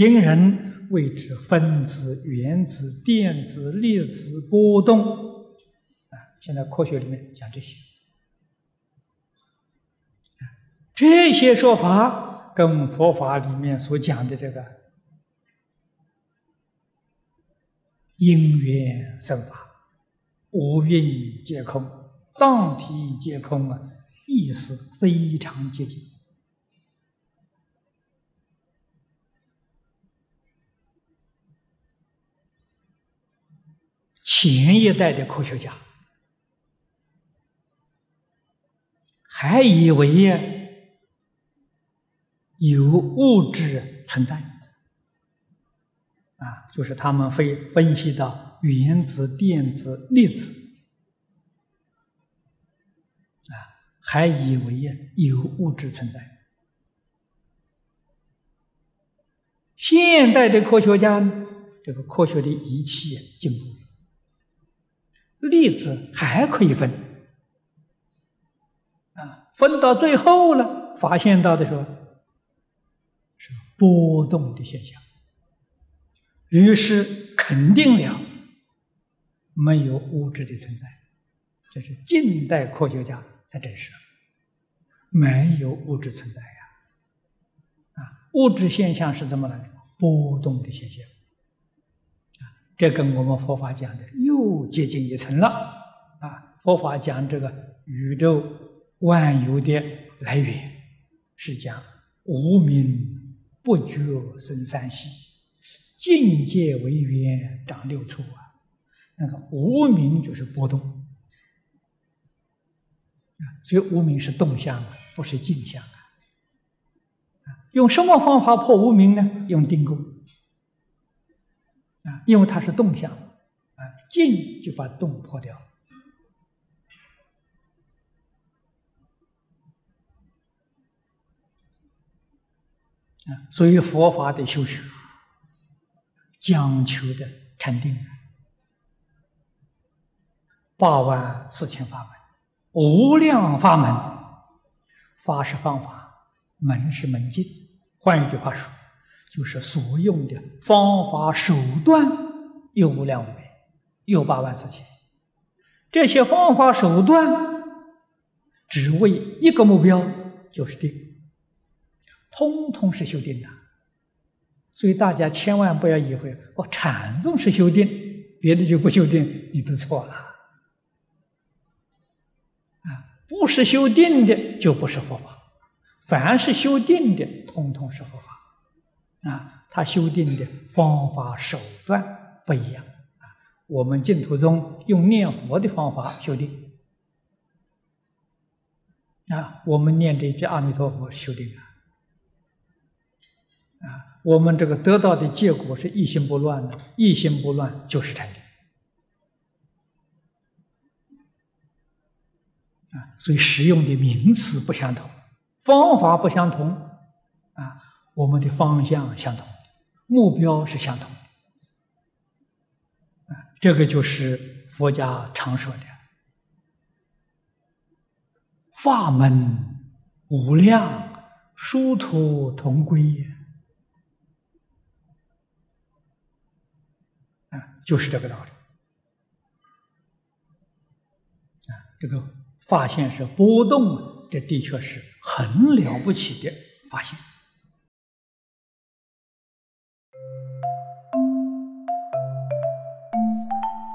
今人谓之分子、原子、电子、粒子波动啊。现在科学里面讲这些，这些说法跟佛法里面所讲的这个因缘生法、无蕴皆空、当体皆空啊，意思非常接近。前一代的科学家还以为有物质存在，啊，就是他们会分析到原子、电子、粒子，啊，还以为有物质存在。现代的科学家，这个科学的仪器进步。粒子还可以分，啊，分到最后了，发现到的时候是波动的现象，于是肯定了没有物质的存在，这是近代科学家才证实，没有物质存在呀，啊，物质现象是怎么来的？波动的现象。这跟我们佛法讲的又接近一层了啊！佛法讲这个宇宙万有的来源，是讲无名不觉生三息，境界为缘长六处啊。那个无名就是波动啊，所以无名是动向啊，不是静向啊。用什么方法破无名呢？用定功。啊，因为它是动向，啊，静就把动破掉，啊，所以佛法的修学讲求的禅定，八万四千法门，无量法门，法是方法，门是门径，换一句话说。就是所用的方法手段有无量无边，有八万四千。这些方法手段只为一个目标，就是定，通通是修定的。所以大家千万不要以为哦，禅宗是修定，别的就不修定，你都错了。啊，不是修定的就不是佛法，凡是修定的，通通是佛法。啊，他修订的方法手段不一样啊。我们净土宗用念佛的方法修订啊，我们念这句阿弥陀佛修订啊。啊，我们这个得到的结果是一心不乱的，一心不乱就是禅定啊。所以使用的名词不相同，方法不相同啊。我们的方向相同，目标是相同的，啊，这个就是佛家常说的“法门无量，殊途同归”啊，就是这个道理。啊，这个发现是波动，这的确是很了不起的发现。